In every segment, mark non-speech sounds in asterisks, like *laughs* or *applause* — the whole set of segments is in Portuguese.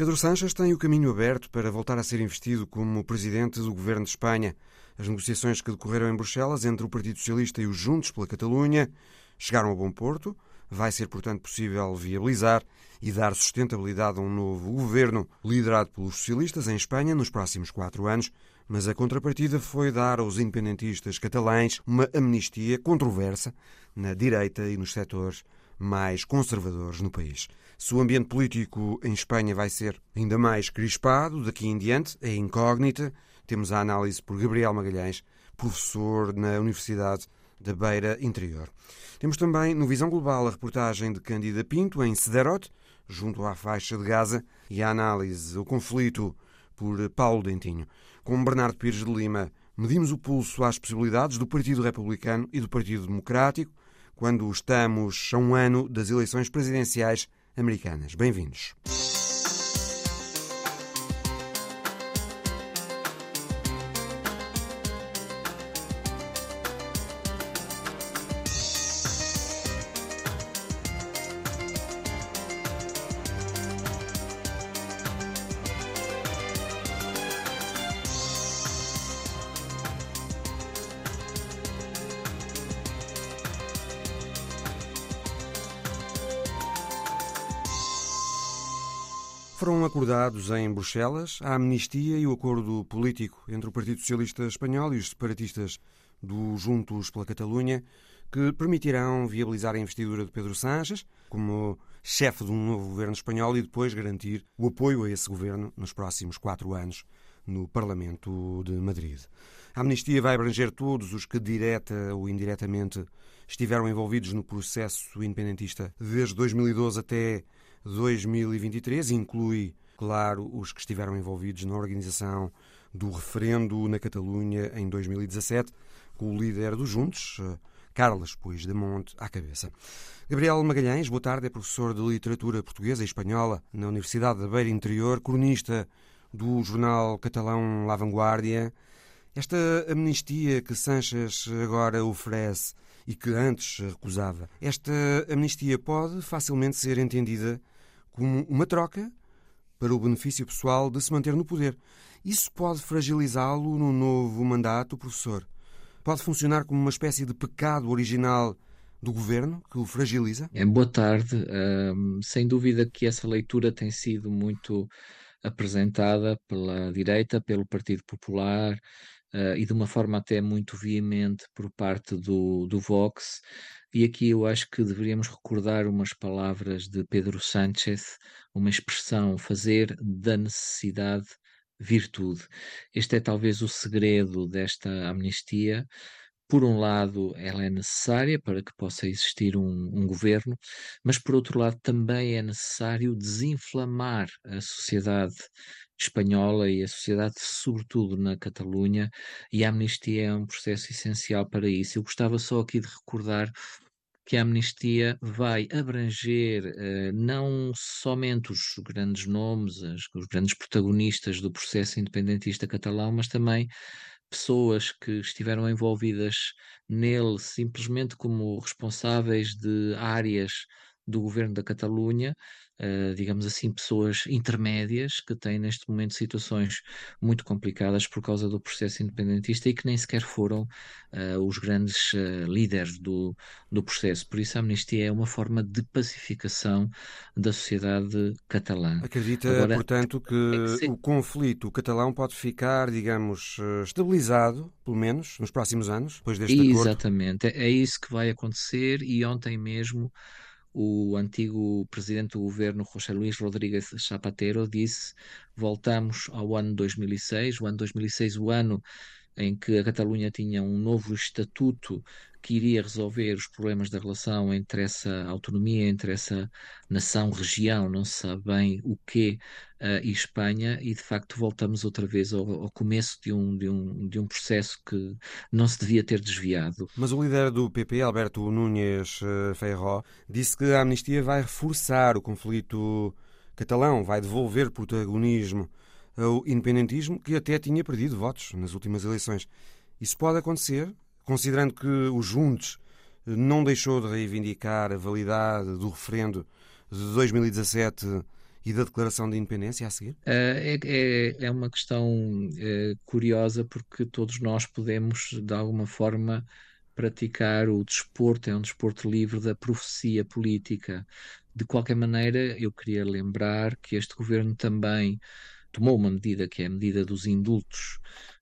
Pedro Sánchez tem o caminho aberto para voltar a ser investido como presidente do governo de Espanha. As negociações que decorreram em Bruxelas entre o Partido Socialista e os Juntos pela Catalunha chegaram a bom porto. Vai ser, portanto, possível viabilizar e dar sustentabilidade a um novo governo liderado pelos socialistas em Espanha nos próximos quatro anos. Mas a contrapartida foi dar aos independentistas catalães uma amnistia controversa na direita e nos setores mais conservadores no país. Se o ambiente político em Espanha vai ser ainda mais crispado daqui em diante, é incógnita. Temos a análise por Gabriel Magalhães, professor na Universidade da Beira Interior. Temos também no Visão Global a reportagem de Cândida Pinto em Sederot, junto à faixa de Gaza, e a análise, o conflito por Paulo Dentinho. Com Bernardo Pires de Lima, medimos o pulso às possibilidades do Partido Republicano e do Partido Democrático quando estamos a um ano das eleições presidenciais americanas. Bem-vindos. Acordados em Bruxelas a amnistia e o acordo político entre o Partido Socialista Espanhol e os separatistas do Juntos pela Catalunha, que permitirão viabilizar a investidura de Pedro Sánchez como chefe de um novo governo espanhol e depois garantir o apoio a esse governo nos próximos quatro anos no Parlamento de Madrid. A amnistia vai abranger todos os que, direta ou indiretamente, estiveram envolvidos no processo independentista desde 2012 até 2023 inclui, claro, os que estiveram envolvidos na organização do referendo na Catalunha em 2017, com o líder dos Juntos, eh, Carlos Puigdemont, à cabeça. Gabriel Magalhães, boa tarde, é professor de Literatura Portuguesa e Espanhola na Universidade da Beira Interior, cronista do jornal catalão La Vanguardia. Esta amnistia que Sanches agora oferece e que antes recusava, esta amnistia pode facilmente ser entendida como uma troca para o benefício pessoal de se manter no poder. Isso pode fragilizá-lo no novo mandato, professor? Pode funcionar como uma espécie de pecado original do governo que o fragiliza? É, boa tarde. Um, sem dúvida que essa leitura tem sido muito apresentada pela direita, pelo Partido Popular uh, e de uma forma até muito veemente por parte do, do Vox. E aqui eu acho que deveríamos recordar umas palavras de Pedro Sánchez, uma expressão, fazer da necessidade virtude. Este é talvez o segredo desta amnistia. Por um lado, ela é necessária para que possa existir um, um, governo, mas por outro lado, também é necessário desinflamar a sociedade espanhola e a sociedade, sobretudo na Catalunha, e a amnistia é um processo essencial para isso. Eu gostava só aqui de recordar que a amnistia vai abranger uh, não somente os grandes nomes, os, os grandes protagonistas do processo independentista catalão, mas também pessoas que estiveram envolvidas nele simplesmente como responsáveis de áreas do governo da Catalunha, uh, digamos assim, pessoas intermédias que têm neste momento situações muito complicadas por causa do processo independentista e que nem sequer foram uh, os grandes uh, líderes do, do processo. Por isso, a amnistia é uma forma de pacificação da sociedade catalã. Acredita, Agora, portanto, que, é que o conflito catalão pode ficar, digamos, estabilizado, pelo menos, nos próximos anos, depois deste Exatamente. acordo? Exatamente, é, é isso que vai acontecer e ontem mesmo o antigo presidente do governo, José Luís Rodrigues Zapatero, disse: voltamos ao ano 2006, o ano 2006, o ano em que a Catalunha tinha um novo estatuto que iria resolver os problemas da relação entre essa autonomia, entre essa nação-região, não se sabe bem o quê, uh, e Espanha, e de facto voltamos outra vez ao, ao, começo de um, de, um, de um processo que não se devia ter desviado. Mas o líder do PP, Alberto Núñez eh, Feijó, disse que a amnistia vai reforçar o conflito catalão, vai devolver protagonismo ao independentismo, que até tinha perdido votos nas últimas eleições. Isso pode acontecer, considerando que o Juntos não deixou de reivindicar a validade do referendo de 2017 e da Declaração de Independência a seguir? É, é, é uma questão é, curiosa porque todos nós podemos, de alguma forma, praticar o desporto, é um desporto livre da profecia política. De qualquer maneira, eu queria lembrar que este governo também tomou uma medida que é a medida dos indultos,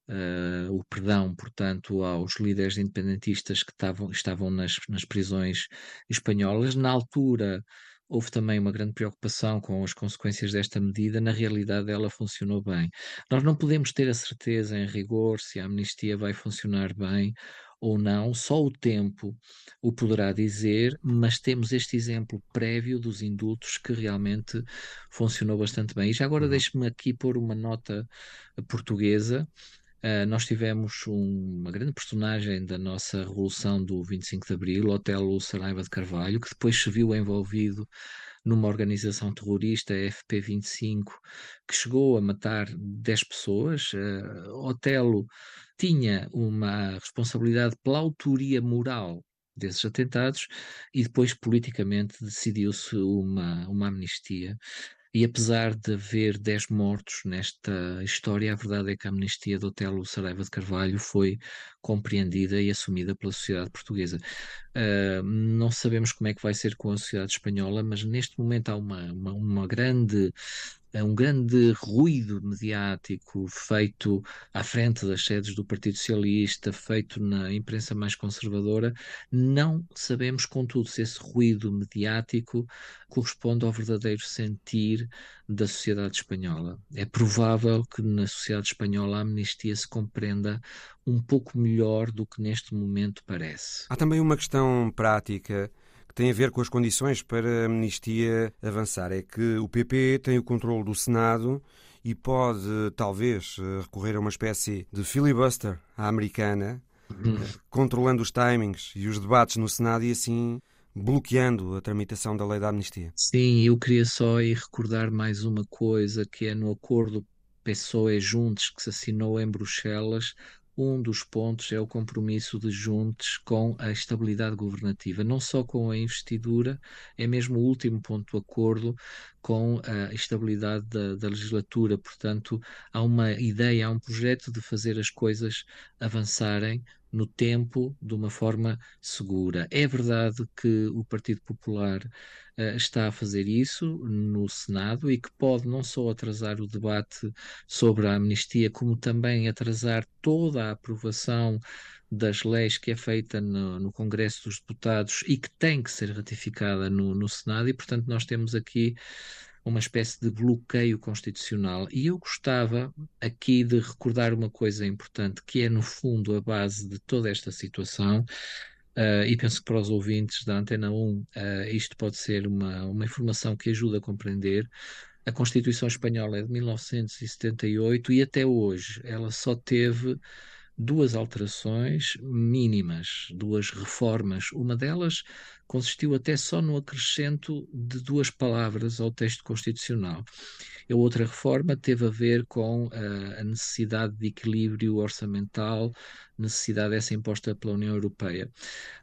uh, o perdão, portanto, aos líderes independentistas que estavam, estavam nas, nas prisões espanholas. Na altura, houve também uma grande preocupação com as consequências desta medida. Na realidade, ela funcionou bem. Nós não podemos ter a certeza, em rigor, se a amnistia vai funcionar bem ou não, só o tempo o poderá dizer, mas temos este exemplo prévio dos indultos que realmente funcionou bastante bem. E já agora uhum. deixe-me aqui pôr uma nota portuguesa. Uh, nós tivemos um, uma grande personagem da nossa revolução do 25 de Abril, Otelo Saraiva de Carvalho, que depois se viu envolvido numa organização terrorista, a FP25, que chegou a matar 10 pessoas. Uh, Otelo tinha uma responsabilidade pela autoria moral desses atentados e depois politicamente decidiu-se uma, uma amnistia. E apesar de haver 10 mortos nesta história, a verdade é que a amnistia do Otelo Saraiva de Carvalho foi compreendida e assumida pela sociedade portuguesa. Uh, não sabemos como é que vai ser com a sociedade espanhola, mas neste momento há uma, uma, uma grande um grande ruído mediático feito à frente das sedes do Partido Socialista, feito na imprensa mais conservadora. Não sabemos, contudo, se esse ruído mediático corresponde ao verdadeiro sentir da sociedade espanhola. É provável que na sociedade espanhola a amnistia se compreenda um pouco melhor do que neste momento parece. Há também uma questão prática tem a ver com as condições para a amnistia avançar. É que o PP tem o controle do Senado e pode, talvez, recorrer a uma espécie de filibuster à americana, controlando os timings e os debates no Senado e assim bloqueando a tramitação da lei da amnistia. Sim, eu queria só ir recordar mais uma coisa, que é no acordo PSOE Juntos que se assinou em Bruxelas, um dos pontos é o compromisso de Juntos com a estabilidade governativa, não só com a investidura, é mesmo o último ponto do acordo com a estabilidade da, da, legislatura. Portanto, há uma ideia, há um projeto de fazer as coisas avançarem no tempo de uma forma segura. É verdade que o Partido Popular uh, está a fazer isso no Senado e que pode não só atrasar o debate sobre a amnistia, como também atrasar toda a aprovação das leis que é feita no, no Congresso dos Deputados e que tem que ser ratificada no, no Senado, e portanto nós temos aqui uma espécie de bloqueio constitucional. E eu gostava aqui de recordar uma coisa importante, que é, no fundo, a base de toda esta situação. Uh, e penso que para os ouvintes da Antena 1 uh, eh, isto pode ser uma, uma informação que ajuda a compreender. A Constituição Espanhola é de 1978 e até hoje ela só teve duas alterações mínimas, duas reformas. Uma delas consistiu até só no acrescento de duas palavras ao texto constitucional. A outra reforma teve a ver com uh, a necessidade de equilíbrio orçamental, necessidade essa imposta pela União Europeia.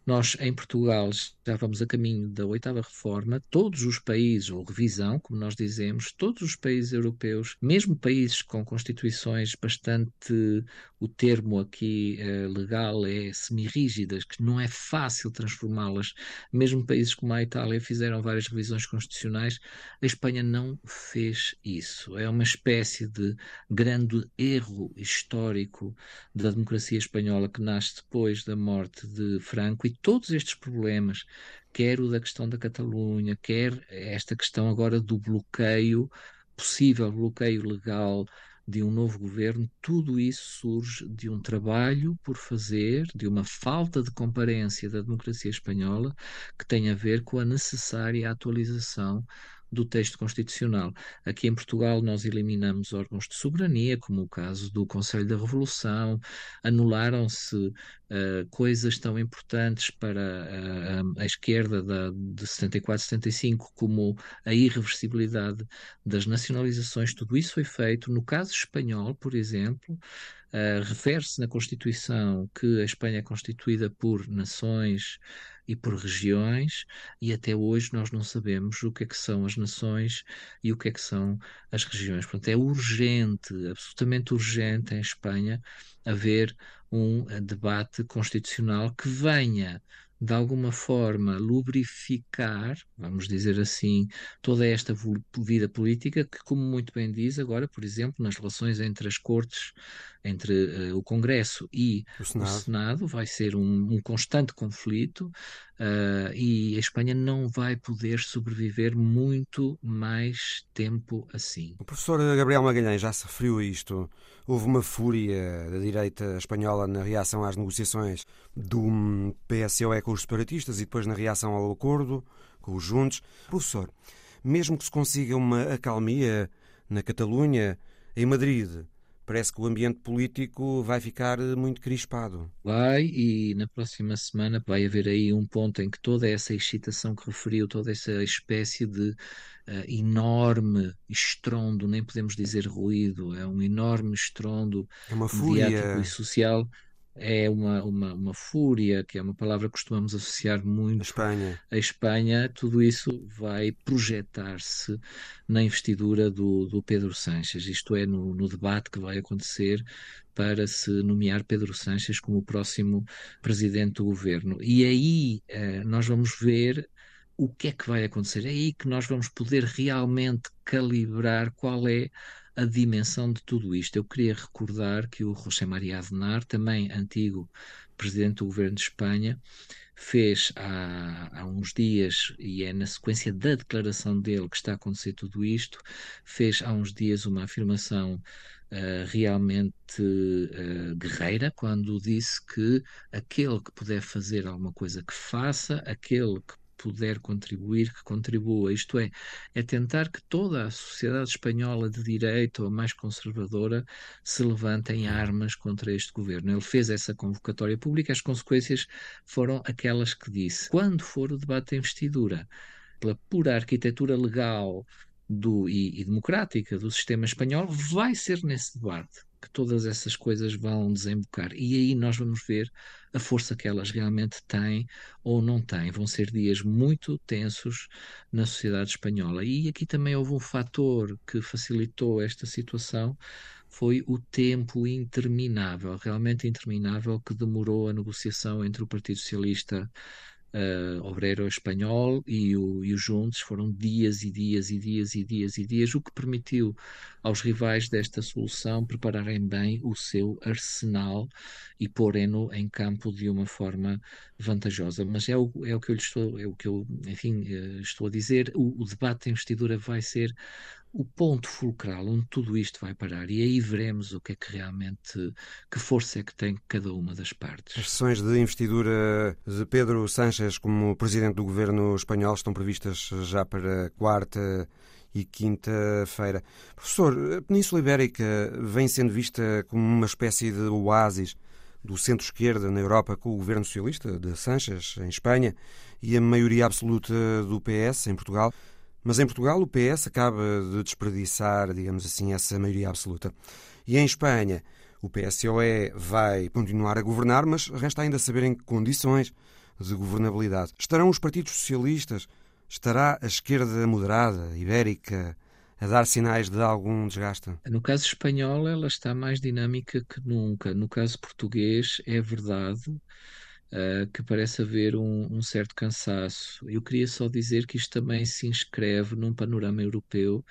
Nós, em Portugal, já vamos a caminho da oitava reforma. Todos os países, ou revisão, como nós dizemos, todos os países europeus, mesmo países com constituições bastante, o termo aqui eh, legal é semi-rígidas, que não é fácil transformá-las, mesmo países como a Itália fizeram várias revisões constitucionais, a Espanha não fez isso. É uma espécie de grande erro histórico da democracia espanhola que nasce depois da morte de Franco e todos estes problemas, quer o da questão da Catalunha, quer esta questão agora do bloqueio, possível bloqueio legal de um novo governo, tudo isso surge de um trabalho por fazer, de uma falta de comparência da democracia espanhola, que tem a ver com a necessária atualização do texto constitucional. Aqui em Portugal nós eliminamos órgãos de soberania, como o caso do Conselho da Revolução, anularam-se uh, coisas tão importantes para uh, a esquerda da, de 74, 75, como a irreversibilidade das nacionalizações, tudo isso foi feito. No caso espanhol, por exemplo, Uh, refere-se na Constituição que a Espanha é constituída por nações e por regiões, e até hoje nós não sabemos o que é que são as nações e o que é que são as regiões. Portanto, é urgente, absolutamente urgente em Espanha haver um eh, debate constitucional que venha de alguma forma lubrificar, vamos dizer assim, toda esta vida política que, como muito bem diz agora, por exemplo, nas relações entre as cortes, entre uh, o Congresso e o Senado. o Senado, vai ser um, um constante conflito uh, e a Espanha não vai poder sobreviver muito mais tempo assim. O professor Gabriel Magalhães já se referiu a isto. Houve uma fúria da direita espanhola na reação às negociações do PSOE com os separatistas e depois na reação ao acordo com os Juntos. Professor, mesmo que se consiga uma acalmia na Catalunha, em Madrid, parece que o ambiente político vai ficar muito crispado. Vai, e na próxima semana vai haver aí um ponto em que toda essa excitação que referiu, toda essa espécie de uh, enorme estrondo, nem podemos dizer ruído, é um enorme estrondo é uma mediático fúria. e social é uma, uma, uma fúria, que é uma palavra que costumamos associar muito Espanha. à Espanha, tudo isso vai projetar-se na investidura do, do Pedro Sanches, isto é, no, no debate que vai acontecer para se nomear Pedro Sanches como o próximo presidente do governo. E aí eh, nós vamos ver o que é que vai acontecer. É aí que nós vamos poder realmente calibrar qual é a dimensão de tudo isto. Eu queria recordar que o José María Aznar, também antigo presidente do governo de Espanha, fez há, há, uns dias, e é na sequência da declaração dele que está a acontecer tudo isto, fez há uns dias uma afirmação uh, realmente uh, guerreira, quando disse que aquele que puder fazer alguma coisa que faça, aquele que puder contribuir, que contribua. Isto é, é tentar que toda a sociedade espanhola de direita ou mais conservadora se levante em armas contra este governo. Ele fez essa convocatória pública, as consequências foram aquelas que disse. Quando for o debate da investidura, pela pura arquitetura legal do, e, e democrática do sistema espanhol, vai ser nesse debate que todas essas coisas vão desembocar. E aí nós vamos ver a força que elas realmente têm ou não têm. Vão ser dias muito tensos na sociedade espanhola. E aqui também houve um fator que facilitou esta situação, foi o tempo interminável, realmente interminável, que demorou a negociação entre o Partido Socialista uh, Obreiro Espanhol e o, e o Juntos foram dias e dias e dias e dias e dias, o que permitiu aos rivais desta solução prepararem bem o seu arsenal e porem-no em campo de uma forma vantajosa. Mas é o, é o que eu estou, é o que eu, enfim, uh, estou a dizer, o, o debate de investidura vai ser o ponto fulcral onde tudo isto vai parar e aí veremos o que é que realmente, que força é que tem cada uma das partes. As sessões de investidura de Pedro Sánchez como presidente do governo espanhol estão previstas já para quarta e quinta-feira. Professor, a Península Ibérica vem sendo vista como uma espécie de oásis do centro-esquerda na Europa com o governo socialista de Sánchez em Espanha e a maioria absoluta do PS em Portugal. Mas em Portugal o PS acaba de desperdiçar, digamos assim, essa maioria absoluta. E em Espanha o PSOE vai continuar a governar, mas resta ainda saber em que condições de governabilidade. Estarão os partidos socialistas? Estará a esquerda moderada, ibérica, a dar sinais de algum desgaste? No caso espanhol, ela está mais dinâmica que nunca. No caso português, é verdade uh, que parece haver um, um, certo cansaço. Eu queria só dizer que isto também se inscreve num panorama europeu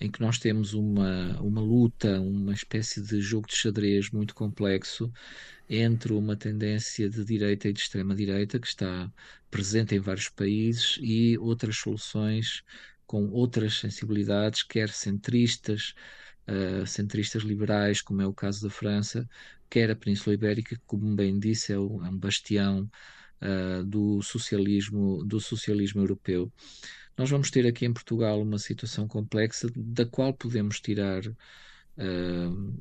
em que nós temos uma, uma luta, uma espécie de jogo de xadrez muito complexo entre uma tendência de direita e de extrema-direita que está presente em vários países e outras soluções com outras sensibilidades, quer centristas, uh, centristas liberais, como é o caso da França, quer a Península Ibérica, como bem disse, é um, é um bastião uh, do socialismo do socialismo europeu. Nós vamos ter aqui em Portugal uma situação complexa da qual podemos tirar Uh,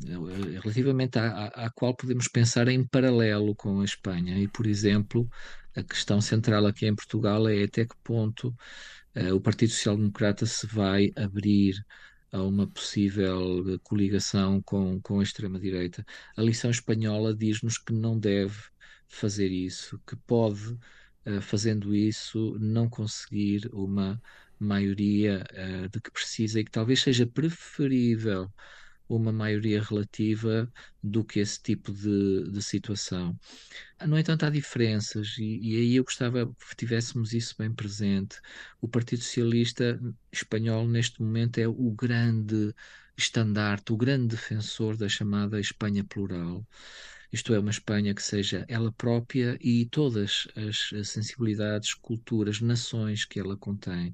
relativamente à, à, à, qual podemos pensar em paralelo com a Espanha. E, por exemplo, a questão central aqui em Portugal é até que ponto uh, o Partido Social Democrata se vai abrir a uma possível coligação com, com a extrema-direita. A lição espanhola diz-nos que não deve fazer isso, que pode fazendo isso, não conseguir uma maioria de que precisa e que talvez seja preferível uma maioria relativa do que esse tipo de, de situação. No entanto, há diferenças, e, e, aí eu gostava que tivéssemos isso bem presente. O Partido Socialista Espanhol, neste momento, é o grande estandarte, o grande defensor da chamada Espanha plural. Isto é, uma Espanha que seja ela própria e todas as sensibilidades, culturas, nações que ela contém.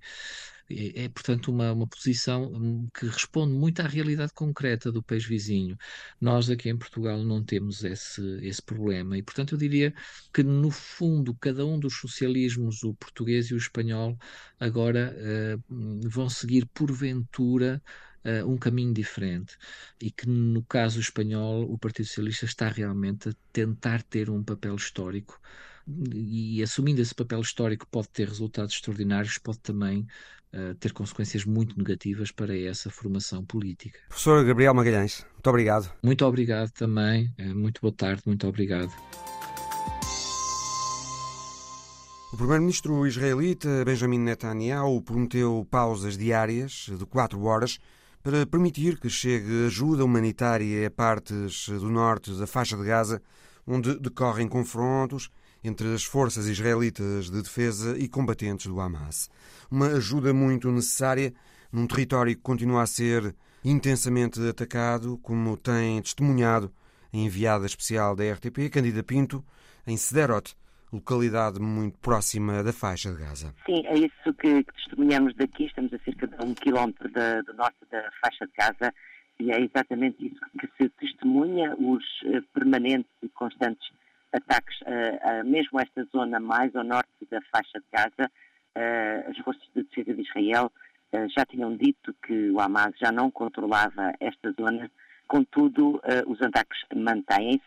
É, é, portanto, uma, uma posição hum, que responde muito à realidade concreta do país vizinho. Nós aqui em Portugal não temos esse, esse problema e, portanto, eu diria que, no fundo, cada um dos socialismos, o português e o espanhol, agora uh, vão seguir, porventura, uh, um caminho diferente e que no caso espanhol o Partido Socialista está realmente a tentar ter um papel histórico e assumindo esse papel histórico pode ter resultados extraordinários, pode também uh, ter consequências muito negativas para essa formação política. Professor Gabriel Magalhães, muito obrigado. Muito obrigado também, uh, muito boa tarde, muito obrigado. O primeiro-ministro israelita Benjamin Netanyahu prometeu pausas diárias de quatro horas para permitir que chegue ajuda humanitária a partes do norte da faixa de Gaza, onde decorrem confrontos entre as forças israelitas de defesa e combatentes do Hamas. Uma ajuda muito necessária num território que continua a ser intensamente atacado, como tem testemunhado a enviada especial da RTP, Candida Pinto, em Sderot, localidade muito próxima da faixa de Gaza. Sim, é isso que, que testemunhamos daqui. Estamos a cerca de um quilómetro da, do norte da faixa de Gaza e é exatamente isso que se testemunha, os uh, permanentes e constantes ataques, uh, uh, mesmo esta zona mais ao norte da faixa de Gaza. as forças de defesa de Israel já tinham dito que o Hamas já não controlava esta zona, contudo, os ataques mantêm-se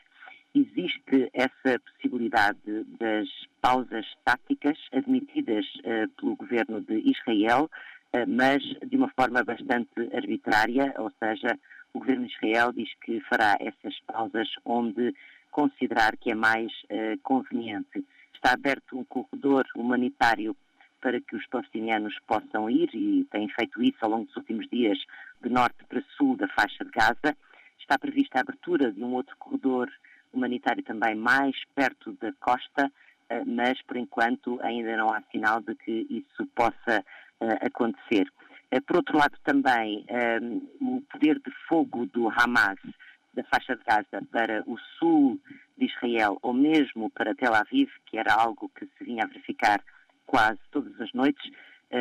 existe essa possibilidade das pausas táticas admitidas pelo governo de Israel, mas de uma forma bastante arbitrária, ou seja, o governo de Israel diz que fará essas pausas onde considerar que é mais uh, conveniente. Está aberto um corredor humanitário para que os palestinianos possam ir e têm feito isso ao longo dos últimos dias de norte para sul da faixa de Gaza. Está prevista a abertura de um outro corredor humanitário também mais perto da costa, eh, mas por enquanto ainda não há sinal de que isso possa eh, acontecer. Por outro lado, também o poder de fogo do Hamas da faixa de Gaza para o sul de Israel ou mesmo para Tel Aviv, que era algo que se vinha a verificar quase todas as noites,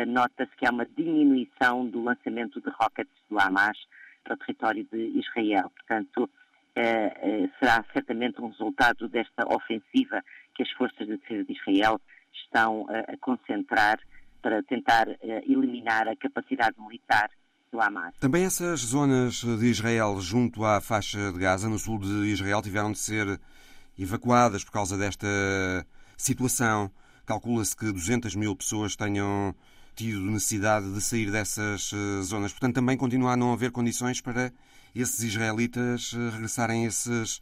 nota-se que há uma diminuição do lançamento de rockets do Hamas para o território de Israel. Portanto, eh, eh, será certamente um resultado desta ofensiva que as forças de defesa de Israel estão eh, a concentrar para tentar eliminar a capacidade militar Hamas. Também essas zonas de Israel junto à faixa de Gaza, no sul de Israel, tiveram de ser evacuadas por causa desta situação. Calcula-se que 200 mil pessoas tenham tido necessidade de sair dessas zonas. Portanto, também continua a não haver condições para esses israelitas eh, regressarem a esses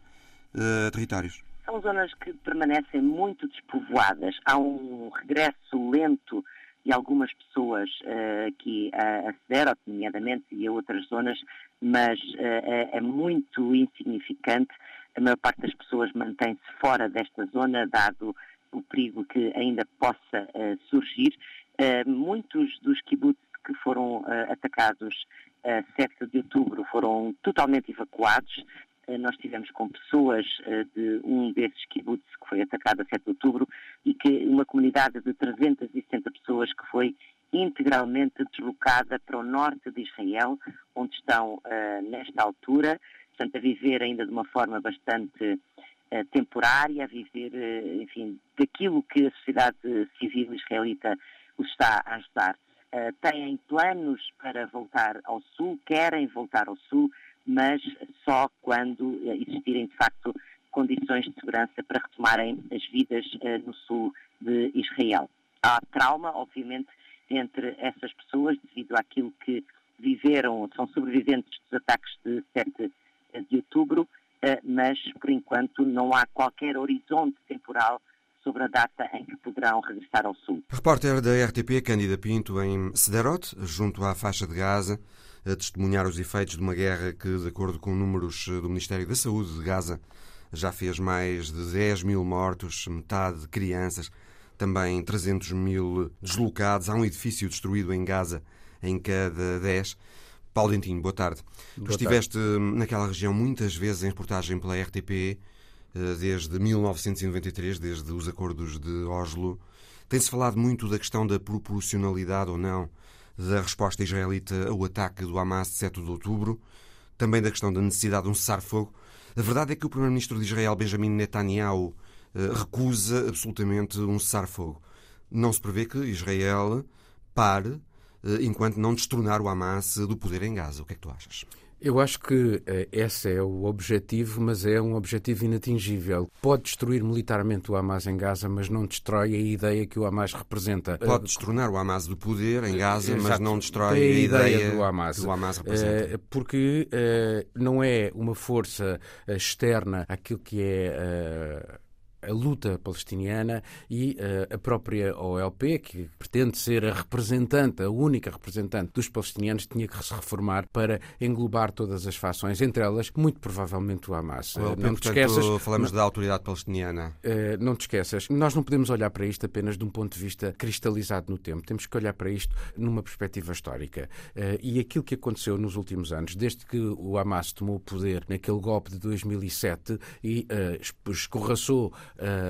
uh, territórios? São zonas que permanecem muito despovoadas. Há um regresso lento de algumas pessoas uh, aqui a, a Sderot, nomeadamente, e a outras zonas, mas uh, é, é, muito insignificante. A maior parte das pessoas mantém-se fora desta zona, dado o perigo que ainda possa uh, surgir. muitos dos kibbutz que foram atacados a 7 de outubro foram totalmente evacuados. Eh, nós tivemos com pessoas eh, de um desses kibbutz que foi atacado a 7 de outubro e que uma comunidade de 360 pessoas que foi integralmente deslocada para o norte de Israel, onde estão uh, nesta altura, portanto, a viver ainda de uma forma bastante temporária, a viver, enfim, daquilo que a sociedade civil israelita os está a ajudar. Eh, têm planos para voltar ao Sul, querem voltar ao Sul, mas só quando existirem, de facto, condições de segurança para retomarem as vidas uh, no Sul de Israel. Há trauma, obviamente, entre essas pessoas, devido àquilo que viveram, são sobreviventes dos ataques de 7 de outubro, mas, por enquanto, não há qualquer horizonte temporal sobre a data em que poderão regressar ao Sul. Repórter da RTP, Cândida Pinto, em Sderot, junto à faixa de Gaza, a testemunhar os efeitos de uma guerra que, de acordo com números do Ministério da Saúde de Gaza, já fez mais de 10 mil mortos, metade de crianças, também 300 mil deslocados. Há um edifício destruído em Gaza em cada 10. Paulo Dentinho, boa tarde. Boa tu estiveste tarde. naquela região muitas vezes em reportagem pela RTP, eh, desde 1993, desde os acordos de Oslo. Tem-se falado muito da questão da proporcionalidade ou não da resposta israelita ao ataque do Hamas de 7 de outubro, também da questão da necessidade de um cessar-fogo. A verdade é que o primeiro-ministro de Israel, Benjamin Netanyahu, eh, recusa absolutamente um cessar-fogo. Não se prevê que Israel pare eh, enquanto não destronar o Hamas do poder em Gaza. O que é que tu achas? Eu acho que uh, esse é o objetivo, mas é um objetivo inatingível. Pode destruir militarmente o Hamas em Gaza, mas não destrói a ideia que o Hamas representa. Pode destronar o Hamas do poder em Gaza, uh, mas não destrói a, a ideia, ideia, do Hamas. Que o Hamas representa. Uh, porque não é uma força externa àquilo que é a luta palestiniana e uh, a própria OLP, que pretende ser a representante, a única representante dos palestinianos, tinha que se reformar para englobar todas as fações, entre elas, muito provavelmente o Hamas. OLP, eh, não te esqueças. Falamos não, da autoridade palestiniana. Uh, não te esqueças. Nós não podemos olhar para isto apenas de um ponto de vista cristalizado no tempo. Temos que olhar para isto numa perspectiva histórica. E aquilo que aconteceu nos últimos anos, desde que o Hamas tomou o poder naquele golpe de 2007 e uh, escorraçou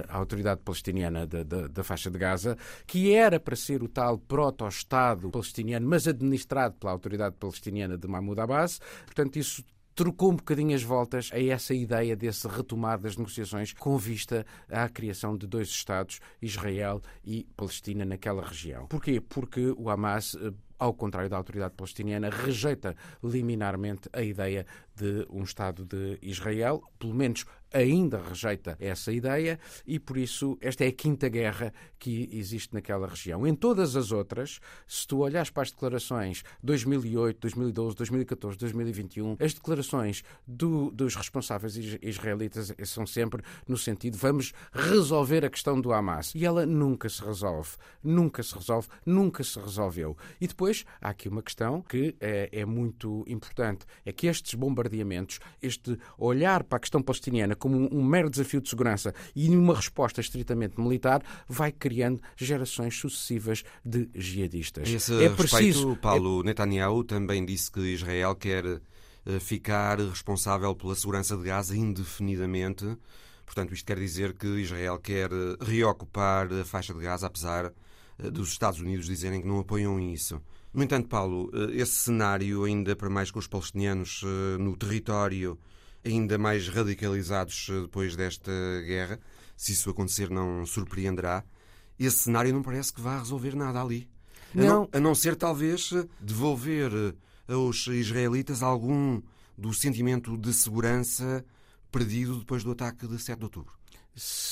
a autoridade palestiniana da, da, da, faixa de Gaza, que era para ser o tal proto-Estado palestiniano, mas administrado pela autoridade palestiniana de Mahmoud Abbas. Portanto, isso trocou um bocadinho as voltas a essa ideia desse retomar das negociações com vista à criação de dois Estados, Israel e Palestina, naquela região. Porquê? Porque o Hamas eh, ao contrário da autoridade palestiniana, rejeita liminarmente a ideia de um Estado de Israel, pelo menos ainda rejeita essa ideia e, por isso, esta é a quinta guerra que existe naquela região. Em todas as outras, se tu olhares para as declarações 2008, 2012, 2014, 2021, as declarações do, dos responsáveis israelitas são sempre no sentido vamos resolver a questão do Hamas. E ela nunca se resolve. Nunca se resolve, nunca se resolveu. E depois há aqui uma questão que é, é muito importante: é que estes bombardeamentos, este olhar para a questão palestiniana como um, mero desafio de segurança e uma resposta estritamente militar, vai criando gerações sucessivas de jihadistas. esse é respeito, preciso... Paulo é... Netanyahu também disse que Israel quer eh, ficar responsável pela segurança de Gaza indefinidamente. Portanto, isto quer dizer que Israel quer eh, reocupar a faixa de Gaza, apesar eh, dos Estados Unidos dizerem que não apoiam isso. No entanto, Paulo, esse cenário, ainda para mais com os palestinianos no território ainda mais radicalizados eh, depois desta guerra. Se isso acontecer, não surpreenderá. Esse cenário não parece que vá resolver nada ali. Não. A, não, a não ser, talvez, devolver eh, aos israelitas algum do sentimento de segurança perdido depois do ataque de 7 de outubro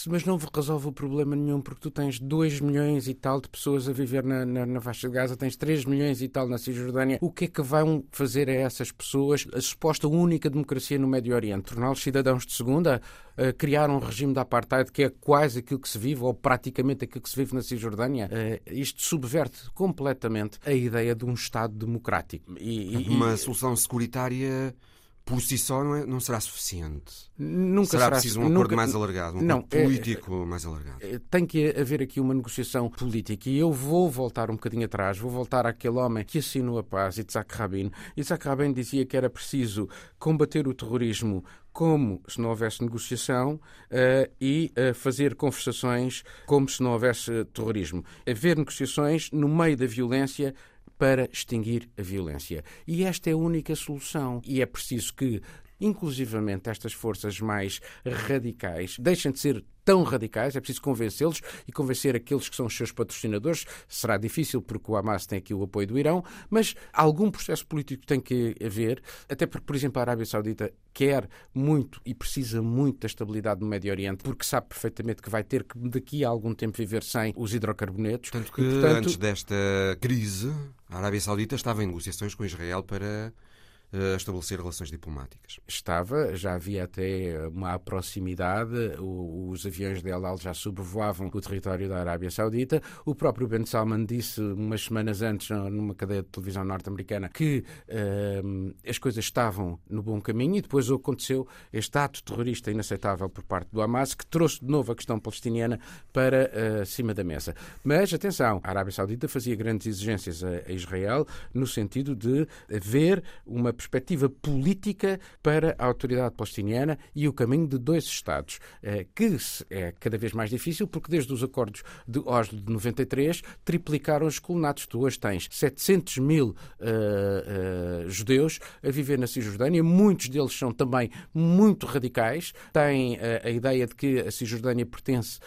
mas não resolve o problema nenhum, porque tu tens 2 milhões e tal de pessoas a viver na, na, na, faixa de Gaza, tens 3 milhões e tal na Cisjordânia. O que é que vão fazer a essas pessoas a suposta única democracia no Médio Oriente? Torná-los cidadãos de segunda? Uh, criar um regime de apartheid que é quase aquilo que se vive, ou praticamente aquilo que se vive na Cisjordânia? Uh, isto subverte completamente a ideia de um Estado democrático. E, e, Uma solução securitária por si só não, é, não será suficiente. Nunca será, será preciso um acordo nunca, mais alargado, um não, acordo é, político é, mais alargado. É, tem que haver aqui uma negociação política e eu vou voltar um bocadinho atrás, vou voltar àquele homem que assinou a paz, Isaac Rabin. Isaac Rabin dizia que era preciso combater o terrorismo como se não houvesse negociação uh, e uh, fazer conversações como se não houvesse terrorismo. Haver negociações no meio da violência para extinguir a violência. E esta é a única solução. E é preciso que inclusivamente estas forças mais radicais deixem de ser tão radicais, é preciso convencê-los e convencer aqueles que são os seus patrocinadores. Será difícil porque o Hamas tem aqui o apoio do Irão, mas algum processo político tem que haver, até porque, por exemplo, a Arábia Saudita quer muito e precisa muito da estabilidade no Médio Oriente, porque sabe perfeitamente que vai ter que daqui a algum tempo viver sem os hidrocarbonetos. Tanto que e, portanto... antes desta crise, a Arábia Saudita estava em negociações com Israel para a estabelecer relações diplomáticas. Estava, já havia até uma proximidade, os aviões de El Al já sobrevoavam o território da Arábia Saudita. O próprio Ben Salman disse umas semanas antes, numa cadeia de televisão norte-americana, que uh, as coisas estavam no bom caminho e depois aconteceu este ato terrorista inaceitável por parte do Hamas, que trouxe de novo a questão palestiniana para uh, cima da mesa. Mas, atenção, a Arábia Saudita fazia grandes exigências a, a Israel no sentido de haver uma perspectiva política para a autoridade palestiniana e o caminho de dois Estados, eh, que é cada vez mais difícil porque desde os acordos de Oslo de 93 triplicaram os colonatos. Tu hoje tens 700 mil uh, uh, judeus a viver na Cisjordânia, muitos deles são também muito radicais, têm uh, a ideia de que a Cisjordânia pertence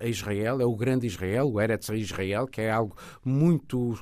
a Israel, é o grande Israel, o Eretz Israel, que é algo muito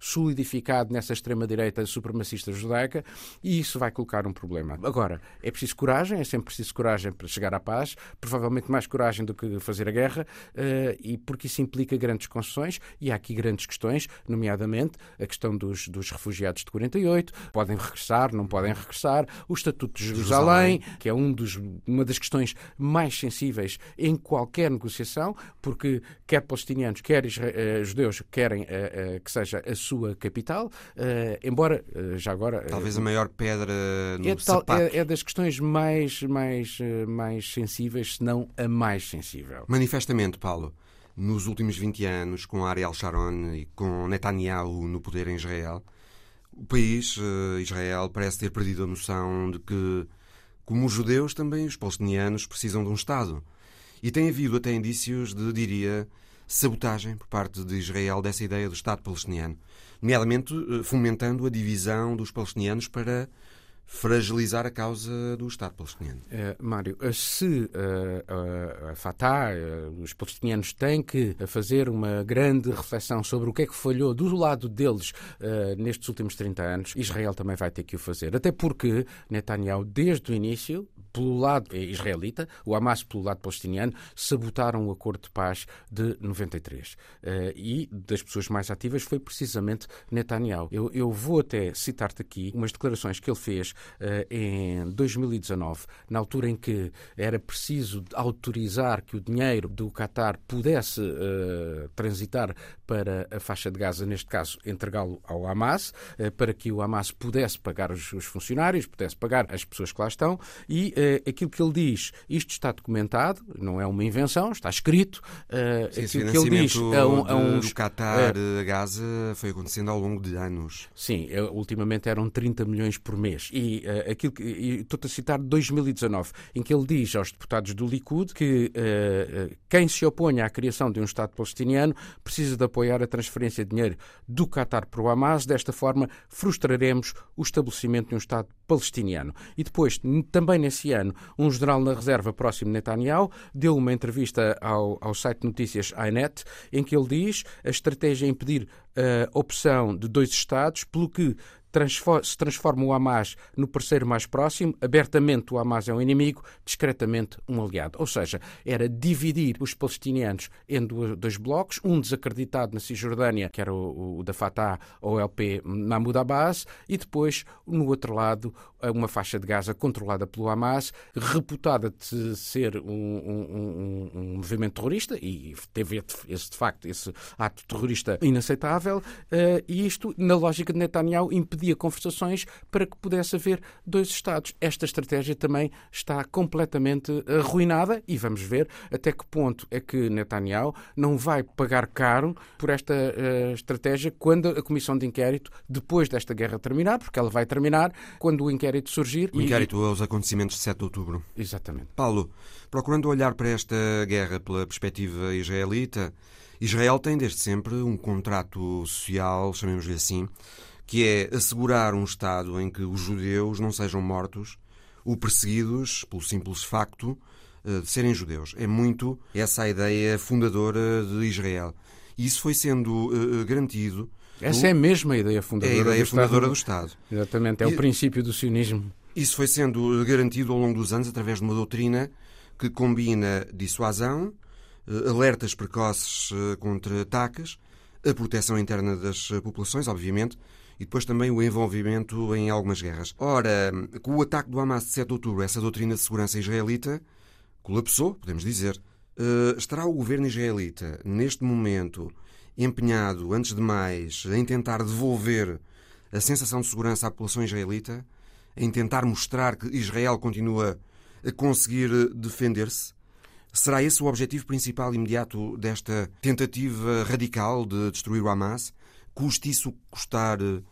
solidificado nessa extrema-direita supremacista judaica, e isso vai colocar um problema. Agora, é preciso coragem, é sempre preciso coragem para chegar à paz, provavelmente mais coragem do que fazer a guerra, uh, e porque isso implica grandes concessões, e há aqui grandes questões, nomeadamente a questão dos, dos refugiados de 48, podem regressar, não podem regressar, o Estatuto de Jerusalém, Jerusalém. que é um dos, uma das questões mais sensíveis em qualquer negociação, porque quer palestinianos, quer uh, judeus querem uh, que seja a sua capital, embora já agora... Talvez a maior pedra no é, tal, é, é, das questões mais, mais, eh, mais sensíveis, se não a mais sensível. Manifestamente, Paulo, nos últimos 20 anos, com Ariel Sharon e com Netanyahu no poder em Israel, o país, eh, Israel, parece ter perdido a noção de que, como os judeus, também os palestinianos precisam de um Estado. E tem havido até indícios de, diria, sabotagem por parte de Israel dessa ideia do Estado palestiniano, nomeadamente eh, fomentando a divisão dos palestinianos para fragilizar a causa do Estado palestiniano. Uh, Mário, eh, se uh, a Fatah, uh, os palestinianos têm que fazer uma grande reflexão sobre o que é que falhou do lado deles nestes últimos 30 anos, Israel também vai ter que o fazer. Até porque Netanyahu, desde o início, pelo lado israelita, o Hamas pelo lado palestiniano, sabotaram o acordo de paz de 93. e das pessoas mais ativas foi precisamente Netanyahu. Eu, eu vou até citar-te aqui umas declarações que ele fez uh, em 2019, na altura em que era preciso autorizar que o dinheiro do Qatar pudesse uh, transitar para a faixa de Gaza, neste caso entregá-lo ao Hamas, para que o Hamas pudesse pagar os, os, funcionários, pudesse pagar as pessoas que lá estão, e aquilo que ele diz, isto está documentado, não é uma invenção, está escrito. Sim, aquilo que ele diz a, um, a uns, do Qatar a Gaza foi acontecendo ao longo de anos. Sim, ultimamente eram 30 milhões por mês. E uh, aquilo que estou-te a citar 2019, em que ele diz aos deputados do Likud que uh, quem se oponha à criação de um Estado palestiniano precisa de apoiar a transferência de dinheiro do Qatar para o Hamas. Desta forma, frustraremos o estabelecimento de um Estado palestiniano. E depois, também nesse um general na reserva próximo de Netanyahu deu uma entrevista ao, ao site notícias iNet, em que ele diz a estratégia é impedir a opção de dois Estados, pelo que se transforma o Hamas no parceiro mais próximo, abertamente o Hamas é um inimigo, discretamente um aliado. Ou seja, era dividir os palestinianos em dois blocos, um desacreditado na Cisjordânia, que era o, o da Fatah ou LP Mahmoud Abbas, e depois, no outro lado, uma faixa de Gaza controlada pelo Hamas, reputada de ser um, um, um, um movimento terrorista, e teve esse, de facto esse ato terrorista inaceitável, uh, e isto, na lógica de Netanyahu, impedia conversações para que pudesse haver dois Estados. Esta estratégia também está completamente arruinada e vamos ver até que ponto é que Netanyahu não vai pagar caro por esta uh, estratégia quando a comissão de inquérito, depois desta guerra terminar, porque ela vai terminar quando o inquérito surgir. O inquérito e... aos acontecimentos de 7 de outubro. Exatamente. Paulo, procurando olhar para esta guerra pela perspectiva israelita, Israel tem desde sempre um contrato social, chamemos-lhe assim, que é assegurar um Estado em que os judeus não sejam mortos ou perseguidos pelo simples facto eh, de serem judeus. É muito essa a ideia fundadora de Israel. E isso foi sendo uh, garantido. Essa é mesmo a ideia fundadora, é a ideia do, fundadora Estado. do Estado. Exatamente, é e, o princípio do sionismo. Isso foi sendo garantido ao longo dos anos através de uma doutrina que combina dissuasão, alertas precoces contra ataques, a proteção interna das populações, obviamente, e depois também o envolvimento em algumas guerras. Ora, com o ataque do Hamas de 7 de outubro, essa doutrina de segurança israelita colapsou, podemos dizer. Estará o governo israelita, neste momento, empenhado, antes de mais, em tentar devolver a sensação de segurança à população israelita, em tentar mostrar que Israel continua a conseguir defender-se? Será esse o objetivo principal imediato desta tentativa radical de destruir o Hamas? Custe isso custar eh,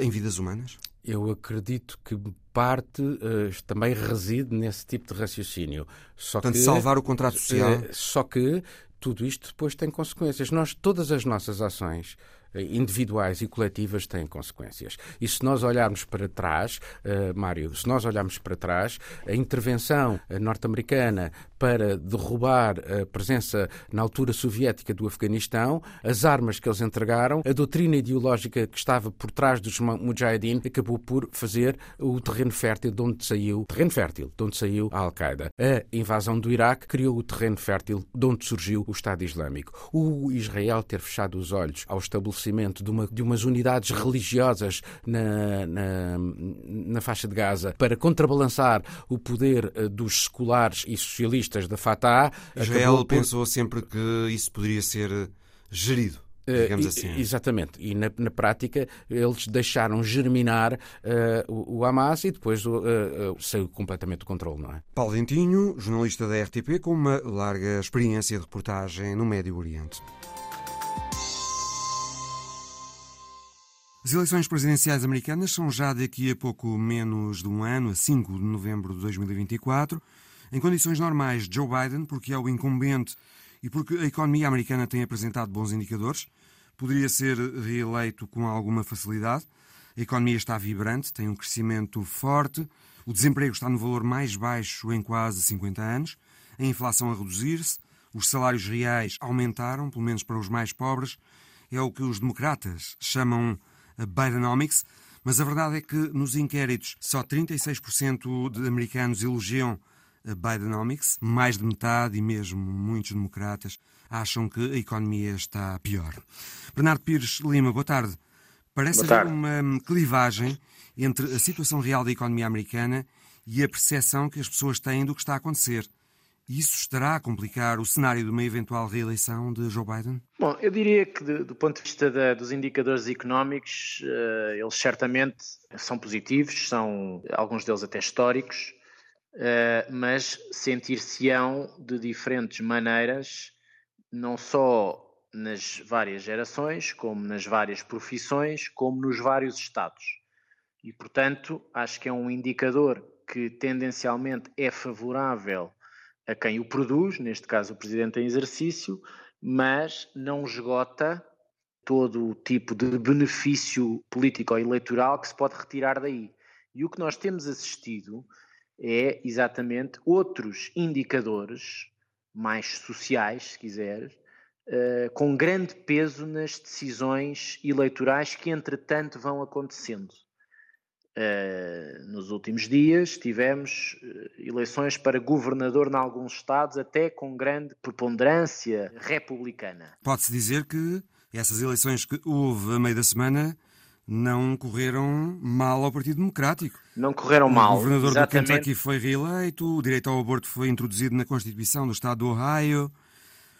em vidas humanas? Eu acredito que parte uh, também reside nesse tipo de raciocínio. Só Portanto, que, salvar o contrato social. Uh, só que tudo isto depois tem consequências. Nós, todas as nossas ações eh, individuais e coletivas têm consequências. E se nós olharmos para trás, uh, Mário, se nós olharmos para trás, a intervenção norte-americana para derrubar a presença na altura soviética do Afeganistão, as armas que eles entregaram, a doutrina ideológica que estava por trás dos Mujahideen acabou por fazer o terreno fértil de onde saiu, terreno fértil de onde saiu a Al-Qaeda. A invasão do Iraque criou o terreno fértil de onde surgiu o Estado Islâmico. O Israel ter fechado os olhos ao estabelecimento de, uma, de umas unidades religiosas na, na, na faixa de Gaza para contrabalançar o poder eh, dos seculares e socialistas da Fatah. Israel por... pensou sempre que isso poderia ser gerido. Eh, digamos assim. Exatamente. E na, na, prática eles deixaram germinar uh, o, o, Hamas e depois uh, uh, saiu completamente do controle, não é? Paulo Dentinho, jornalista da RTP, com uma larga experiência de reportagem no Médio Oriente. As eleições presidenciais americanas são já daqui a pouco menos de um ano, a 5 de novembro de 2024. Em condições normais, Joe Biden, porque é o incumbente e porque a economia americana tem apresentado bons indicadores, poderia ser reeleito com alguma facilidade. A economia está vibrante, tem um crescimento forte, o desemprego está no valor mais baixo em quase 50 anos, a inflação a reduzir-se, os salários reais aumentaram, pelo menos para os mais pobres. É o que os democratas chamam a Bidenomics, mas a verdade é que nos inquéritos só 36% de americanos elogiam Bidenomics, mais de metade e mesmo muitos democratas acham que a economia está pior. Bernardo Pires Lima, boa tarde. Parece boa haver uma clivagem entre a situação real da economia americana e a percepção que as pessoas têm do que está a acontecer. Isso estará a complicar o cenário de uma eventual reeleição de Joe Biden? Bom, eu diria que de, do ponto de vista da, dos indicadores económicos, uh, eles certamente são positivos, são alguns deles até históricos. Eh, mas sentir-se-ão de diferentes maneiras, não só nas várias gerações, como nas várias profissões, como nos vários estados. E, portanto, acho que é um indicador que tendencialmente é favorável a quem o produz, neste caso o presidente em exercício, mas não esgota todo o tipo de benefício político ou eleitoral que se pode retirar daí. E o que nós temos assistido é exatamente outros indicadores mais sociais, se quiser, uh, com grande peso nas decisões eleitorais que, entretanto, vão acontecendo. Uh, nos últimos dias tivemos uh, eleições para governador em alguns estados, até com grande preponderância republicana. Pode-se dizer que essas eleições que houve a meio da semana não correram mal ao Partido Democrático. Não correram o mal. O governador exatamente. do Kentucky foi reeleito, o direito ao aborto foi introduzido na Constituição do Estado do Ohio.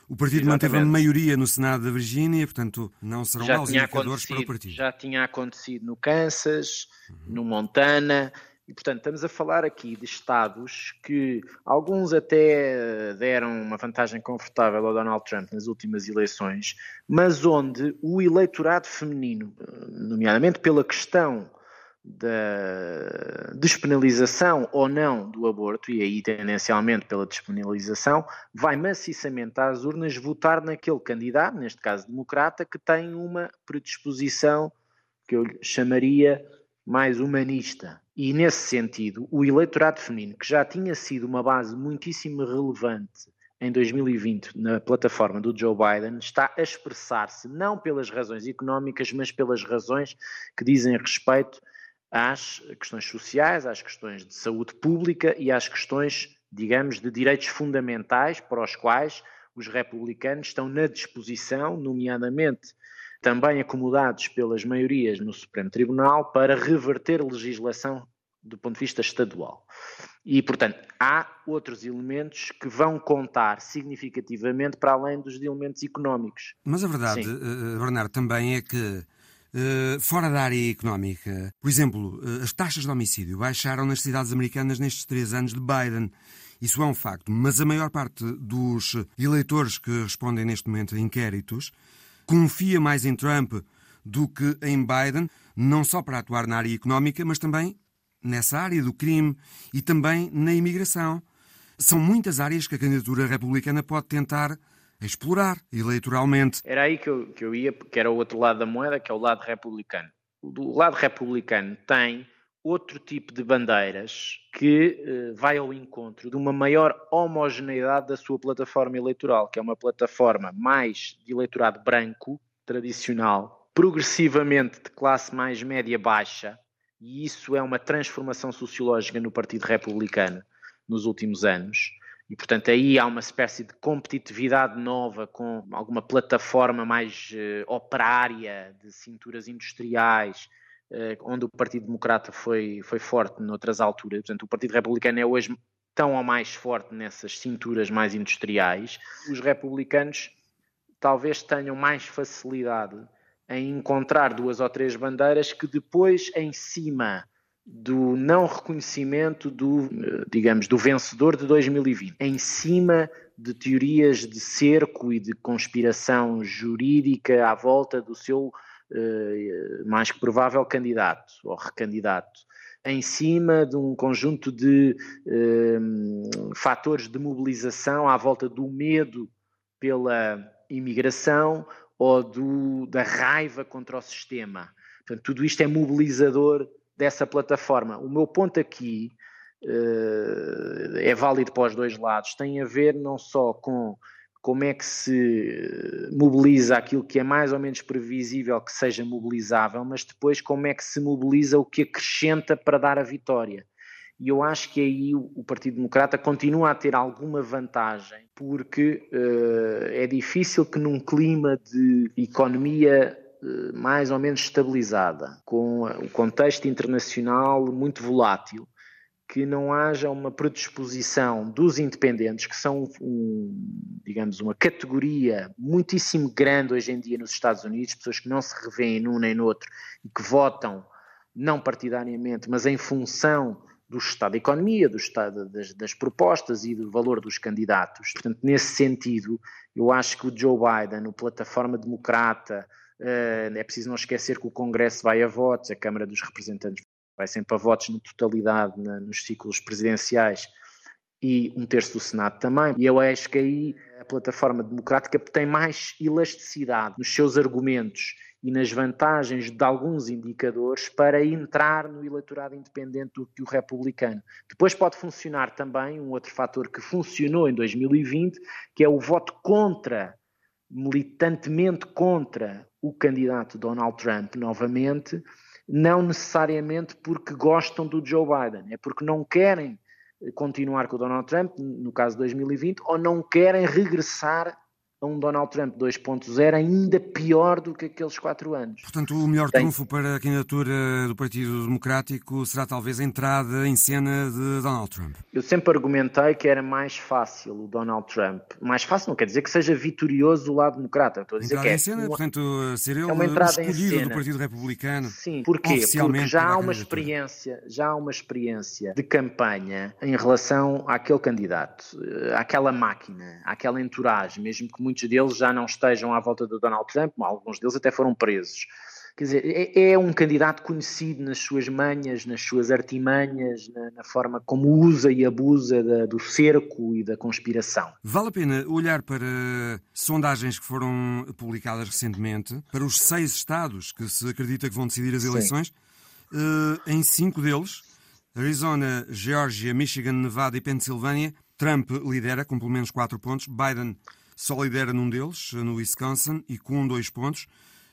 O partido Exatamente. manteve a maioria no Senado da Virgínia, portanto, não serão já maus indicadores para o partido. Já tinha acontecido no Kansas, no Montana, e, portanto, estamos a falar aqui de Estados que alguns até deram uma vantagem confortável ao Donald Trump nas últimas eleições, mas onde o eleitorado feminino, nomeadamente pela questão da despenalização ou não do aborto, e aí tendencialmente pela despenalização, vai maciçamente às urnas votar naquele candidato, neste caso democrata, que tem uma predisposição que eu chamaria mais humanista. E nesse sentido, o eleitorado feminino, que já tinha sido uma base muitíssimo relevante em 2020 na plataforma do Joe Biden, está a expressar-se não pelas razões económicas, mas pelas razões que dizem respeito às questões sociais, às questões de saúde pública e às questões, digamos, de direitos fundamentais para os quais os republicanos estão na disposição, nomeadamente também acomodados pelas maiorias no Supremo Tribunal para reverter legislação do ponto de vista estadual. E, portanto, há outros elementos que vão contar significativamente para além dos elementos económicos. Mas a verdade, uh, Bernardo, também é que, uh, fora da área económica, por exemplo, as taxas de homicídio baixaram nas cidades americanas nestes três anos de Biden. Isso é um facto, mas a maior parte dos eleitores que respondem neste momento a inquéritos confia mais em Trump do que em Biden, não só para atuar na área económica, mas também nessa área do crime e também na imigração. São muitas áreas que a candidatura republicana pode tentar explorar eleitoralmente. Era aí que eu, que eu ia, que era o outro lado da moeda, que é o lado republicano. O lado republicano tem outro tipo de bandeiras que eh, vai ao encontro de uma maior homogeneidade da sua plataforma eleitoral, que é uma plataforma mais de eleitorado branco, tradicional, progressivamente de classe mais média-baixa, e isso é uma transformação sociológica no Partido Republicano nos últimos anos. E, portanto, aí há uma espécie de competitividade nova com alguma plataforma mais uh, operária, de cinturas industriais, uh, onde o Partido Democrata foi, foi forte noutras alturas. Portanto, o Partido Republicano é hoje tão ou mais forte nessas cinturas mais industriais. Os republicanos talvez tenham mais facilidade em encontrar duas ou três bandeiras que depois, em cima do não reconhecimento do, digamos, do vencedor de 2020, em cima de teorias de cerco e de conspiração jurídica à volta do seu eh, mais que provável candidato ou recandidato, em cima de um conjunto de eh, fatores de mobilização à volta do medo pela imigração ou do, da raiva contra o sistema. Portanto, tudo isto é mobilizador dessa plataforma. O meu ponto aqui uh, é válido para os dois lados, tem a ver não só com como é que se mobiliza aquilo que é mais ou menos previsível que seja mobilizável, mas depois como é que se mobiliza o que acrescenta para dar a vitória. E eu acho que aí o Partido Democrata continua a ter alguma vantagem, porque uh, é difícil que num clima de economia uh, mais ou menos estabilizada, com o contexto internacional muito volátil, que não haja uma predisposição dos independentes, que são, um, digamos, uma categoria muitíssimo grande hoje em dia nos Estados Unidos, pessoas que não se revêem num nem no outro e que votam não partidariamente, mas em função do estado da economia, do estado das, das, propostas e do valor dos candidatos. Portanto, nesse sentido, eu acho que o Joe Biden, o plataforma democrata, uh, é preciso não esquecer que o Congresso vai a votos, a Câmara dos Representantes vai sempre a votos na totalidade na, nos ciclos presidenciais e um terço do Senado também. E eu acho que aí a plataforma democrática tem mais elasticidade nos seus argumentos e nas vantagens de alguns indicadores para entrar no eleitorado independente do que o republicano. Depois pode funcionar também um outro fator que funcionou em 2020, que é o voto contra, militantemente contra o candidato Donald Trump novamente, não necessariamente porque gostam do Joe Biden, é porque não querem continuar com o Donald Trump, no caso de 2020, ou não querem regressar a um Donald Trump 2.0 ainda pior do que aqueles quatro anos. Portanto, o melhor Tem... trunfo para a candidatura do Partido Democrático será talvez a entrada em cena de Donald Trump. Eu sempre argumentei que era mais fácil o Donald Trump. Mais fácil não quer dizer que seja vitorioso do lado democrata. Estou a dizer entrada que é em cena, uma... portanto, ser ele é uma entrada escolhido do Partido Republicano. Sim, porquê? Porque já há uma experiência, já há uma experiência de campanha em relação àquele candidato, eh, àquela máquina, àquela entourage, mesmo que muitos deles já não estejam à volta do Donald Trump, alguns deles até foram presos. Quer dizer, é, é um candidato conhecido nas suas manhas, nas suas artimanhas, na, na forma como usa e abusa da, do cerco e da conspiração. Vale a pena olhar para sondagens que foram publicadas recentemente, para os seis estados que se acredita que vão decidir as eleições. Uh, em cinco deles, Arizona, Geórgia, Michigan, Nevada e Pensilvânia, Trump lidera com pelo menos quatro pontos, Biden só lidera num deles, no Wisconsin, e com dois pontos.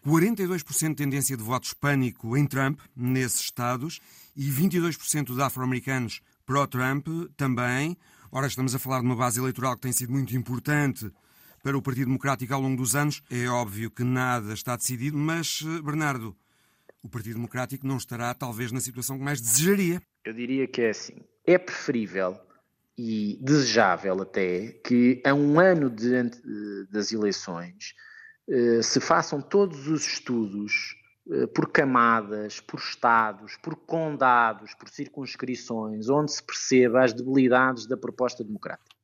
42% de tendência de voto hispânico em Trump, nesses estados, e 22% de afro-americanos pró-Trump também. Ora, estamos a falar de uma base eleitoral que tem sido muito importante para o Partido Democrático ao longo dos anos. É óbvio que nada está decidido, mas, eh, Bernardo, o Partido Democrático não estará talvez na situação que mais desejaria. Eu diria que é assim. É preferível e desejável até que a um ano de, das eleições eh, se façam todos os estudos eh, por camadas, por estados, por condados, por circunscrições, onde se perceba as debilidades da proposta democrática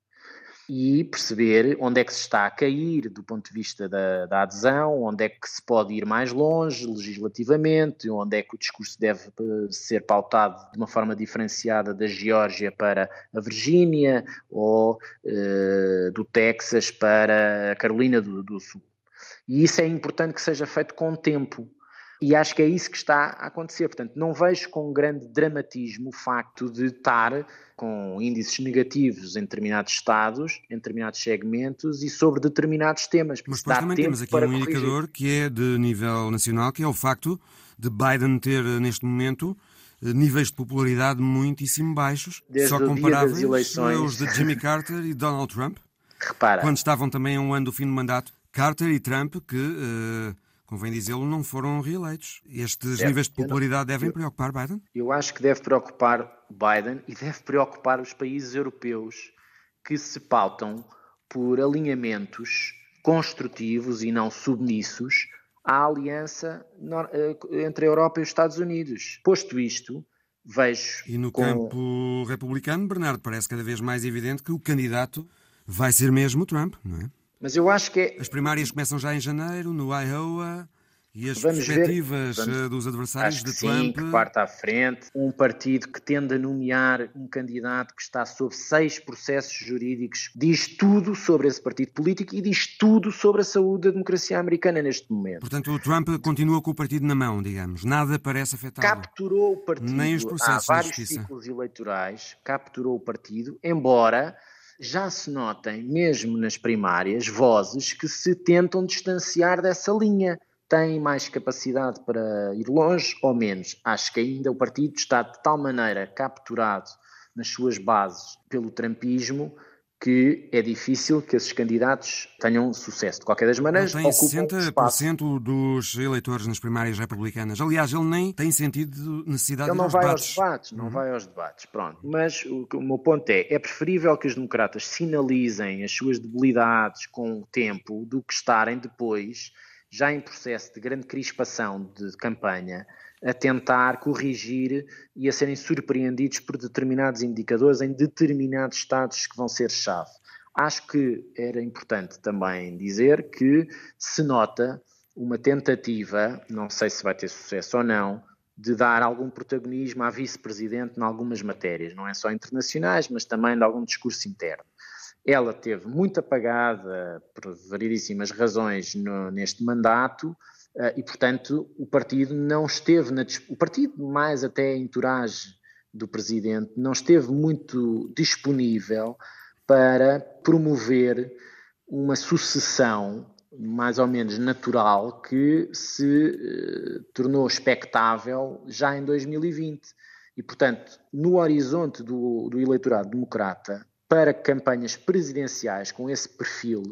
e perceber onde é que se está a cair do ponto de vista da, da, adesão, onde é que se pode ir mais longe legislativamente, onde é que o discurso deve eh, ser pautado de uma forma diferenciada da Geórgia para a Virgínia ou uh, do Texas para a Carolina do, do Sul. E isso é importante que seja feito com tempo. E acho que é isso que está a acontecer. Portanto, não vejo com grande dramatismo o facto de estar com índices negativos em determinados estados, em determinados segmentos e sobre determinados temas. Mas depois também temos aqui um corrigir. indicador que é de nível nacional, que é o facto de Biden ter, neste momento, níveis de popularidade muitíssimo baixos, Desde só comparáveis aos de Jimmy Carter e Donald Trump. *laughs* Repara. Quando estavam também a um ano do fim do mandato, Carter e Trump, que uh, convém dizê-lo, não foram reeleitos. Estes certo. níveis de popularidade devem preocupar Biden? Eu acho que deve preocupar Biden e deve preocupar os países europeus que se pautam por alinhamentos construtivos e não submissos à aliança eh, entre a Europa e os Estados Unidos. Posto isto, vejo. E no com... campo republicano, Bernardo, parece cada vez mais evidente que o candidato vai ser mesmo Trump, não é? Mas eu acho que é... As primárias começam já em janeiro, no Iowa, e as vamos perspectivas ver, vamos, eh, dos adversários acho de que Trump. Sim, que parte à frente. Um partido que tende a nomear um candidato que está sob seis processos jurídicos diz tudo sobre esse partido político e diz tudo sobre a saúde da democracia americana neste momento. Portanto, o Trump continua com o partido na mão, digamos. Nada parece afetado. Capturou o partido. Nem os processos Há vários ciclos eleitorais. Capturou o partido, embora já se notem, mesmo nas primárias, vozes que se tentam distanciar dessa linha. Têm mais capacidade para ir longe ou menos? Acho que ainda o partido está de tal maneira capturado nas suas bases pelo trumpismo que é difícil que esses candidatos tenham sucesso. De qualquer das maneiras, ele tem 60% dos eleitores nas primárias republicanas. Aliás, ele nem tem sentido necessidade ele de não vai debates. aos debates, não uhum. vai aos debates, pronto. Mas o, o meu ponto é, é preferível que os democratas sinalizem as suas debilidades com o tempo do que estarem depois já em processo de grande crispação de campanha a tentar corrigir e a serem surpreendidos por determinados indicadores em determinados estados que vão ser chave. Acho que era importante também dizer que se nota uma tentativa, não sei se vai ter sucesso ou não, de dar algum protagonismo à vice-presidente em algumas matérias, não é só internacionais, mas também de algum discurso interno. Ela teve muito apagada, por variedíssimas razões, no, neste mandato, Uh, e, portanto, o partido não esteve na. O partido, mais até a entourage do presidente, não esteve muito disponível para promover uma sucessão mais ou menos natural que se uh, tornou expectável já em 2020. E, portanto, no horizonte do, do eleitorado democrata, para campanhas presidenciais com esse perfil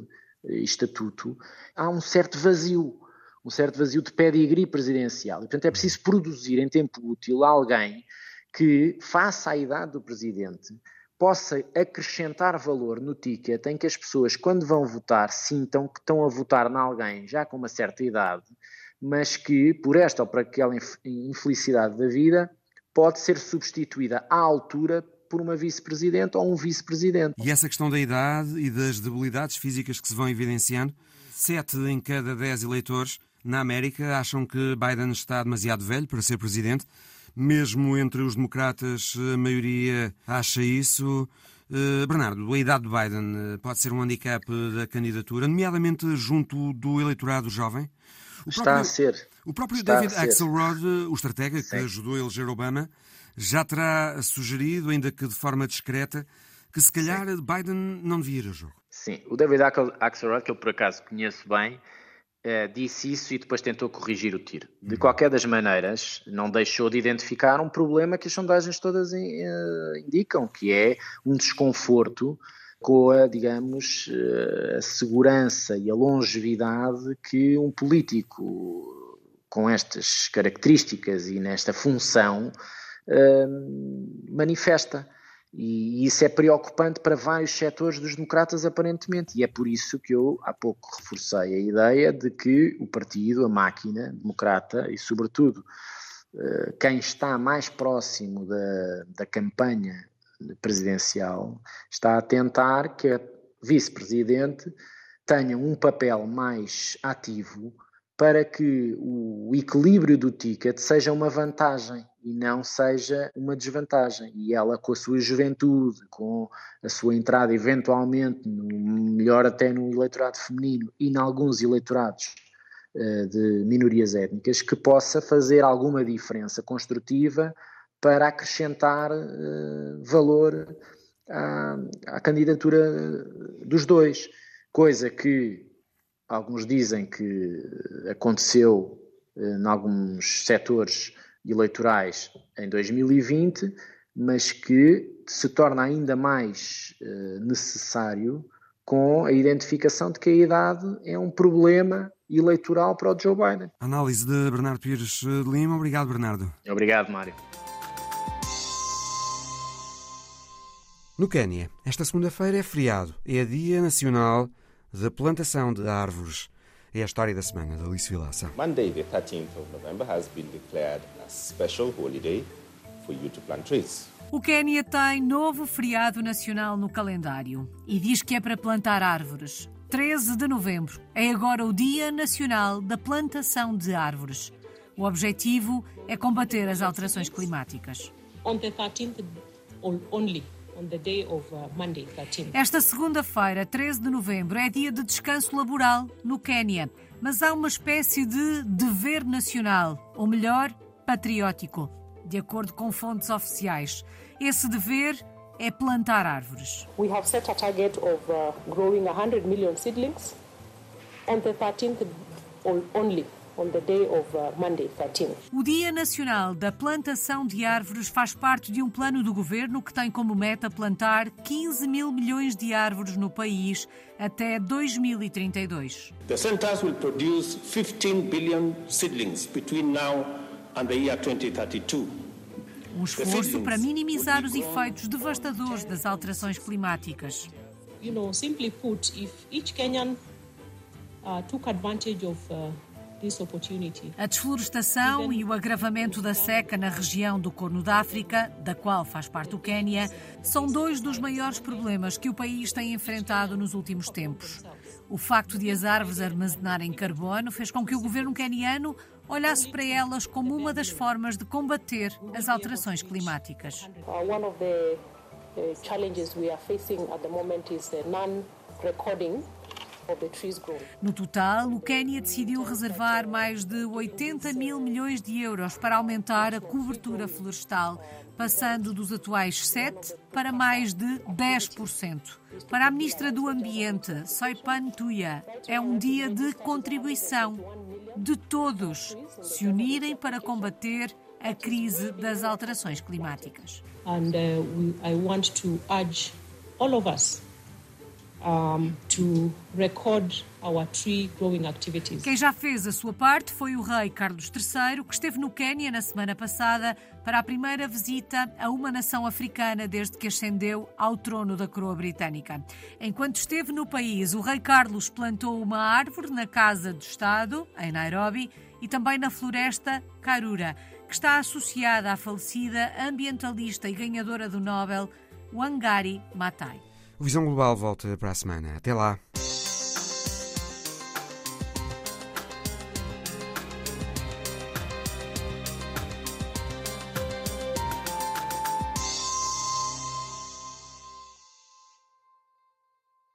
e uh, estatuto, há um certo vazio um certo vazio de pedigree presidencial. E, portanto, é preciso produzir em tempo útil alguém que, faça a idade do presidente, possa acrescentar valor no ticket em que as pessoas, quando vão votar, sintam que estão a votar em alguém já com uma certa idade, mas que, por esta ou por aquela infelicidade da vida, pode ser substituída à altura por uma vice-presidente ou um vice-presidente. E essa questão da idade e das debilidades físicas que se vão evidenciando, sete em cada dez eleitores na América acham que Biden está demasiado velho para ser presidente. Mesmo entre os democratas, a maioria acha isso. Uh, Bernardo, a idade de Biden eh, pode ser um handicap da candidatura, nomeadamente junto do eleitorado jovem? O está próprio, a ser. O próprio David Axelrod, o estratega Sim. que ajudou a eleger Obama, já terá sugerido, ainda que de forma discreta, que se calhar. Biden não devia ir a jogo. Sim, o David Axelrod, que eu por acaso conheço bem, Uh, disse isso e depois tentou corrigir o tiro. De uhum. qualquer das maneiras, não deixou de identificar um problema que as sondagens todas uh, indicam, que é um desconforto com a, digamos, eh, a segurança e a longevidade que um político com estas características e nesta função manifesta. E isso é preocupante para vários setores dos democratas, aparentemente. E é por isso que eu há pouco reforcei a ideia de que o partido, a máquina democrata e, sobretudo, eh, quem está mais próximo da, da campanha presidencial está a tentar que a vice-presidente tenha um papel mais ativo para que o equilíbrio do ticket seja uma vantagem e não seja uma desvantagem. E ela, com a sua juventude, com a sua entrada eventualmente, no, melhor até no eleitorado feminino e em alguns eleitorados uh, de minorias étnicas, que possa fazer alguma diferença construtiva para acrescentar uh, valor à, à candidatura dos dois. Coisa que alguns dizem que aconteceu uh, em alguns setores eleitorais em 2020, mas que se torna ainda mais uh, necessário com a identificação de que a idade é um problema eleitoral para o Joe Biden. Análise de Bernardo Pires de Lima. Obrigado, Bernardo. Obrigado, Mário. No Quênia, esta segunda-feira é feriado. É Dia Nacional da Plantação de Árvores. É a história da semana da Alice Vilaça. Monday, the 13th of November, has been declared a special holiday for you to plant trees. O Quênia tem novo feriado nacional no calendário e diz que é para plantar árvores. 13 de novembro é agora o Dia Nacional da Plantação de Árvores. O objetivo é combater as alterações climáticas. On the 13th only, Esta segunda-feira, 13 de novembro, é dia de descanso laboral no Quênia, mas há uma espécie de dever nacional, ou melhor, patriótico, de acordo com fontes oficiais. Esse dever é plantar árvores. We have set a target of uh, growing 100 million seedlings on the 13th only. Uh, o Dia Nacional da Plantação de Árvores faz parte de um plano do governo que tem como meta plantar 15 mil milhões de árvores no país até 2032. The centers will produce 15 billion seedlings between now and the year 2032. Um esforço para minimizar os efeitos devastadores das alterações climáticas. You know, simply put, if each Kenyan uh, took advantage of uh, a desflorestação e o agravamento da seca na região do Corno da África, da qual faz parte o Quênia, são dois dos maiores problemas que o país tem enfrentado nos últimos tempos. O facto de as árvores armazenarem carbono fez com que o governo queniano olhasse para elas como uma das formas de combater as alterações climáticas. Uh, no total, o Quênia decidiu reservar mais de 80 mil milhões de euros para aumentar a cobertura florestal, passando dos atuais 7% para mais de 10%. Para a Ministra do Ambiente, Soipan Tuya, é um dia de contribuição de todos se unirem para combater a crise das alterações climáticas. And uh, we, I want to urge all of us um, to record our tree growing activities. Quem já fez a sua parte foi o rei Carlos III, que esteve no Quênia na semana passada para a primeira visita a uma nação africana desde que ascendeu ao trono da coroa britânica. Enquanto esteve no país, o rei Carlos plantou uma árvore na Casa do Estado, em Nairobi, e também na floresta Karura, que está associada à falecida ambientalista e ganhadora do Nobel Wangari Maathai. O Visão Global volta para a semana. Até lá.